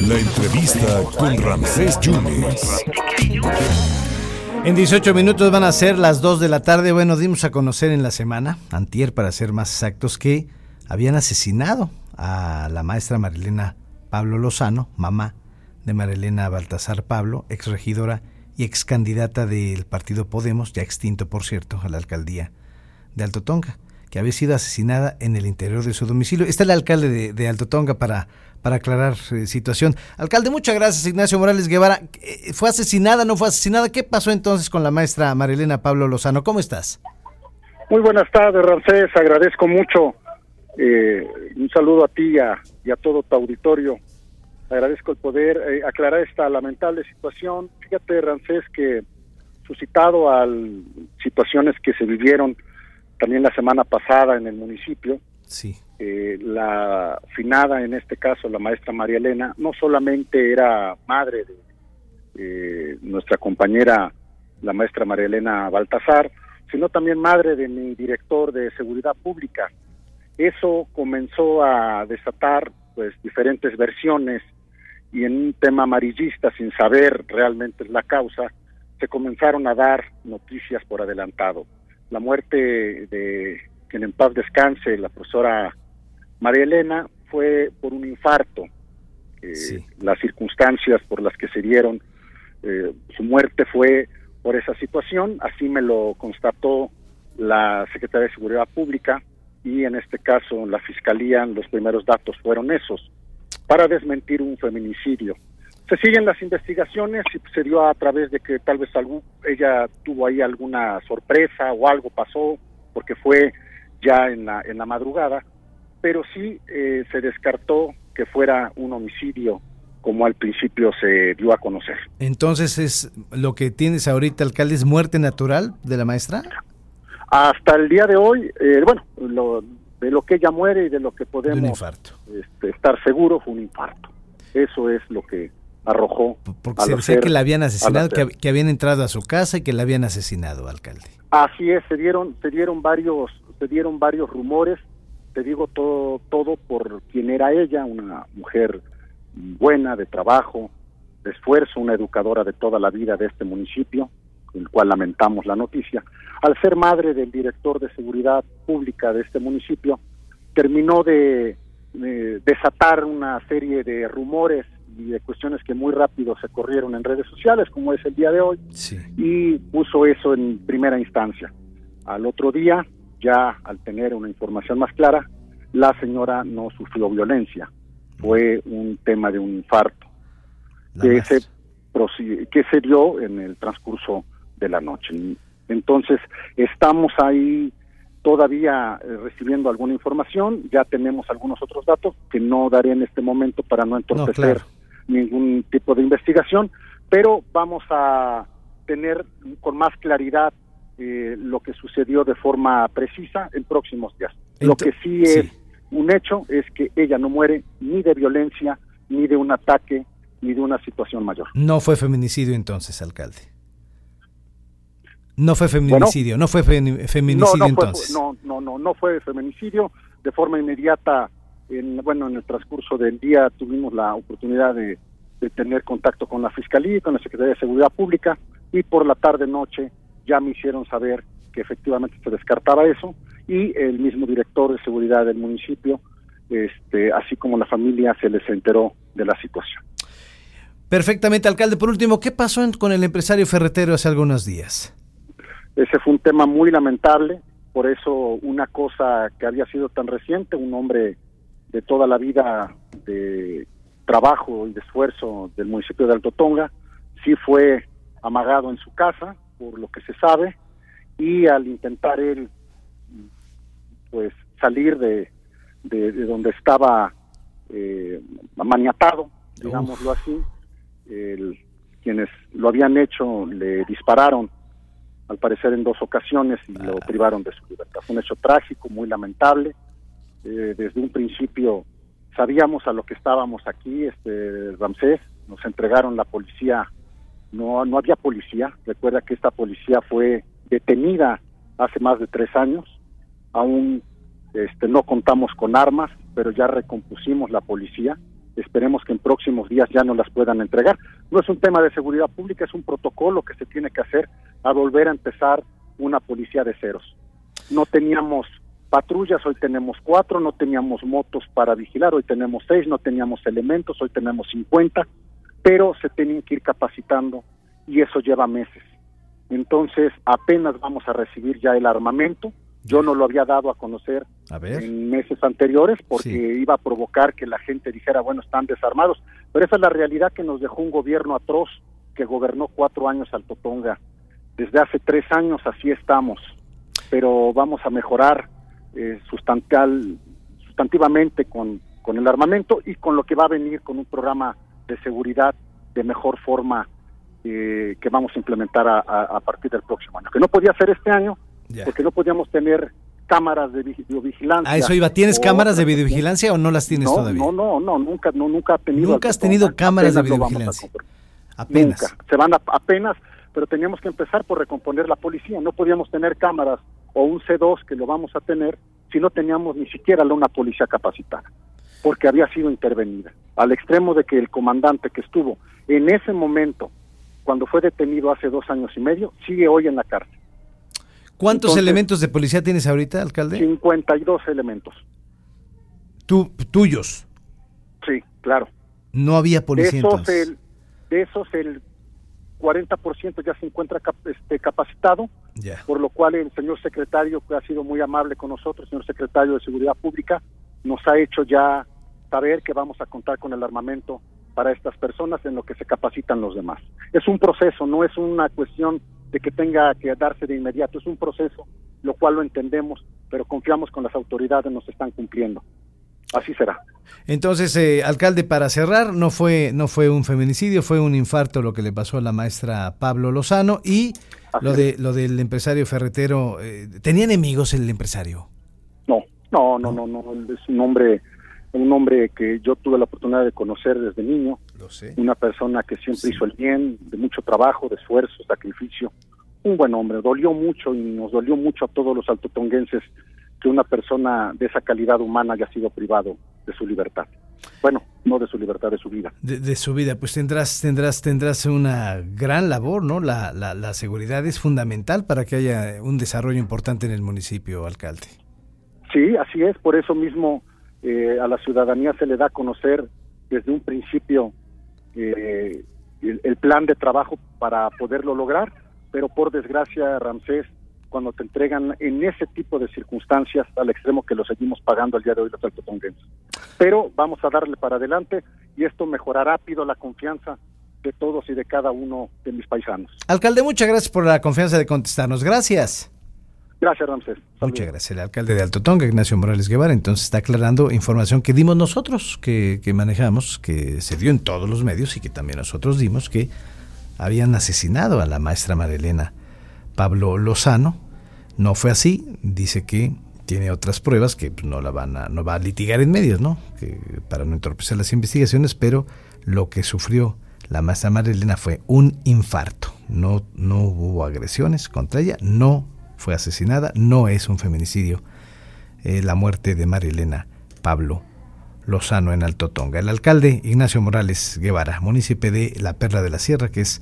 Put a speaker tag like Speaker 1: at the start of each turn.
Speaker 1: La entrevista con Ramsés Yunes.
Speaker 2: En 18 minutos van a ser las 2 de la tarde. Bueno, dimos a conocer en la semana, antier para ser más exactos, que habían asesinado a la maestra Marilena Pablo Lozano, mamá de Marilena Baltasar Pablo, ex regidora y ex candidata del partido Podemos, ya extinto por cierto, a la alcaldía de Alto Tonga, había sido asesinada en el interior de su domicilio. Está el alcalde de, Alto Tonga para, para aclarar eh, situación. Alcalde, muchas gracias, Ignacio Morales Guevara. Eh, ¿Fue asesinada, no fue asesinada? ¿Qué pasó entonces con la maestra Marilena Pablo Lozano? ¿Cómo estás?
Speaker 3: Muy buenas tardes, Ramsés. Agradezco mucho. Eh, un saludo a ti y a todo tu auditorio agradezco el poder eh, aclarar esta lamentable situación. Fíjate, Rancés, que suscitado a situaciones que se vivieron también la semana pasada en el municipio,
Speaker 2: sí.
Speaker 3: Eh, la finada, en este caso la maestra María Elena, no solamente era madre de eh, nuestra compañera, la maestra María Elena Baltasar, sino también madre de mi director de seguridad pública. Eso comenzó a desatar pues diferentes versiones y en un tema amarillista, sin saber realmente la causa, se comenzaron a dar noticias por adelantado. La muerte de quien en paz descanse, la profesora María Elena, fue por un infarto. Las circunstancias por las que se dieron eh, su muerte fue por esa situación, así me lo constató la Secretaría de Seguridad Pública y en este caso la Fiscalía, los primeros datos fueron esos para desmentir un feminicidio. Se siguen las investigaciones y se dio a través de que tal vez algún, ella tuvo ahí alguna sorpresa o algo pasó, porque fue ya en la, en la madrugada, pero sí eh, se descartó que fuera un homicidio como al principio se dio a conocer.
Speaker 2: Entonces, es lo que tienes ahorita, alcalde, es muerte natural de la maestra?
Speaker 3: Hasta el día de hoy, eh, bueno, lo, de lo que ella muere y de lo que podemos este, estar seguros fue un infarto. Eso es lo que arrojó.
Speaker 2: Porque se decía que la habían asesinado, que, habían entrado a su casa y que la habían asesinado, alcalde.
Speaker 3: Así es, se dieron, se dieron varios, se dieron varios rumores. Te digo todo, todo por quien era ella, una mujer buena de trabajo, de esfuerzo, una educadora de toda la vida de este municipio, el cual lamentamos la noticia al ser madre del director de seguridad pública de este municipio, terminó de, desatar una serie de rumores y de cuestiones que muy rápido se corrieron en redes sociales, como es el día de hoy, y puso eso en primera instancia. Al otro día, ya al tener una información más clara, la señora no sufrió violencia, fue un tema de un infarto que se, que se dio en el transcurso de la noche. Entonces, estamos ahí todavía eh, recibiendo alguna información, ya tenemos algunos otros datos que no daré en este momento para no entorpecer ningún tipo de investigación, pero vamos a tener con más claridad eh, lo que sucedió de forma precisa en próximos días. lo que sí es un hecho es que ella no muere ni de violencia, ni de un ataque, ni de una situación mayor.
Speaker 2: No fue feminicidio entonces, alcalde. No fue feminicidio, no fue feminicidio
Speaker 3: no,
Speaker 2: entonces.
Speaker 3: no, no, no, no fue feminicidio. De forma inmediata, en, bueno, en el transcurso del día tuvimos la oportunidad de, tener contacto con la Fiscalía y con la Secretaría de Seguridad Pública y por la tarde-noche ya me hicieron saber que efectivamente se descartaba eso y el mismo director de seguridad del municipio, este, así como la familia, se les enteró de la situación.
Speaker 2: Perfectamente, alcalde. Por último, ¿qué pasó con el empresario ferretero hace algunos días?
Speaker 3: Ese fue un tema muy lamentable, por eso una cosa que había sido tan reciente, un hombre de toda la vida de trabajo y de esfuerzo del municipio de Alto Tonga, sí fue amagado en su casa, por lo que se sabe, y al intentar él pues salir de, de, donde estaba eh, maniatado, digámoslo así, quienes lo habían hecho le dispararon al parecer en dos ocasiones y lo privaron de su libertad. Fue un hecho trágico, muy lamentable. Eh, desde un principio sabíamos a lo que estábamos aquí, este Ramsés, nos entregaron la policía, no, no había policía, recuerda que esta policía fue detenida hace más de tres años, aún este, no contamos con armas, pero ya recompusimos la policía. Esperemos que en próximos días ya nos las puedan entregar. No es un tema de seguridad pública, es un protocolo que se tiene que hacer a volver a empezar una policía de ceros. No teníamos patrullas, hoy tenemos cuatro, no teníamos motos para vigilar, hoy tenemos seis, no teníamos elementos, hoy tenemos 50, pero se tienen que ir capacitando y eso lleva meses. Entonces, apenas vamos a recibir ya el armamento. Yo no lo había dado a conocer en meses anteriores porque iba a provocar que la gente dijera, bueno, están desarmados. Pero esa es la realidad que nos dejó un gobierno atroz que gobernó cuatro años al Totonga. Desde hace tres años así estamos, pero vamos a mejorar eh, sustantial, sustantivamente con, con el armamento y con lo que va a venir con un programa de seguridad de mejor forma eh, que vamos a implementar a, partir del próximo año. Que no podía ser este año porque no podíamos tener cámaras de videovigilancia.
Speaker 2: A eso iba. ¿Tienes cámaras de videovigilancia o no las tienes todavía?
Speaker 3: No, no, no, nunca, no, nunca ha tenido.
Speaker 2: Nunca has tenido cámaras de videovigilancia.
Speaker 3: Apenas. Nunca. Se van apenas, pero teníamos que empezar por recomponer la policía. No podíamos tener cámaras o un C2 que lo vamos a tener si no teníamos ni siquiera una policía capacitada, porque había sido intervenida, al extremo de que el comandante que estuvo en ese momento, cuando fue detenido hace dos años y medio, sigue hoy en la cárcel.
Speaker 2: ¿Cuántos elementos de policía tienes ahorita, alcalde?
Speaker 3: 52 elementos.
Speaker 2: ¿Tú, ¿Tuyos?
Speaker 3: Sí, claro.
Speaker 2: No había policía
Speaker 3: de esos, el, de esos el 40% ya se encuentra este, capacitado, por lo cual el señor secretario, que ha sido muy amable con nosotros, señor secretario de Seguridad Pública, nos ha hecho ya saber que vamos a contar con el armamento para estas personas en lo que se capacitan los demás. Es un proceso, no es una cuestión de que tenga que darse de inmediato, es un proceso, lo cual lo entendemos, pero confiamos con las autoridades, nos están cumpliendo. Así será.
Speaker 2: Entonces, eh, alcalde, para cerrar, no fue, no fue un feminicidio, fue un infarto lo que le pasó a la maestra Pablo Lozano y lo de lo del empresario ferretero. Eh, ¿Tenía enemigos el empresario?
Speaker 3: No, no, no, no, no. Es un hombre, un hombre que yo tuve la oportunidad de conocer desde niño.
Speaker 2: Lo sé.
Speaker 3: Una persona que siempre hizo el bien, de mucho trabajo, de esfuerzo, sacrificio. Un buen hombre. Dolió mucho y nos dolió mucho a todos los altotonguenses que una persona de esa calidad humana haya sido privado de su libertad. Bueno, no de su libertad, de su vida.
Speaker 2: De, su vida, pues tendrás, tendrás, tendrás una gran labor, ¿no? La, la, la, seguridad es fundamental para que haya un desarrollo importante en el municipio, alcalde.
Speaker 3: Sí, así es, por eso mismo eh, a la ciudadanía se le da a conocer desde un principio eh, el plan de trabajo para poderlo lograr, pero por desgracia, Ramsés, cuando te entregan en ese tipo de circunstancias al extremo que lo seguimos pagando al día de hoy los altotonguenses. Pero vamos a darle para adelante y esto mejorará rápido la confianza de todos y de cada uno de mis paisanos.
Speaker 2: Alcalde, muchas gracias por la confianza de contestarnos. Gracias.
Speaker 3: Gracias, Ramsés.
Speaker 2: Muchas gracias. El alcalde de Alto Tonga, Ignacio Morales Guevara, entonces está aclarando información que dimos nosotros, que, que manejamos, que se dio en todos los medios y que también nosotros dimos, que habían asesinado a la maestra Marilena Pablo Lozano. No fue así, dice que tiene otras pruebas que pues, no la van a, no va a litigar en medios, ¿no? Para no entorpecer las investigaciones, pero lo que sufrió la maestra Marilena fue un infarto. No, no hubo agresiones contra ella, no fue asesinada, no es un feminicidio. Eh, la muerte de Marilena Pablo Lozano en Alto Tonga. El alcalde Ignacio Morales Guevara, municipio de La Perla de la Sierra, que es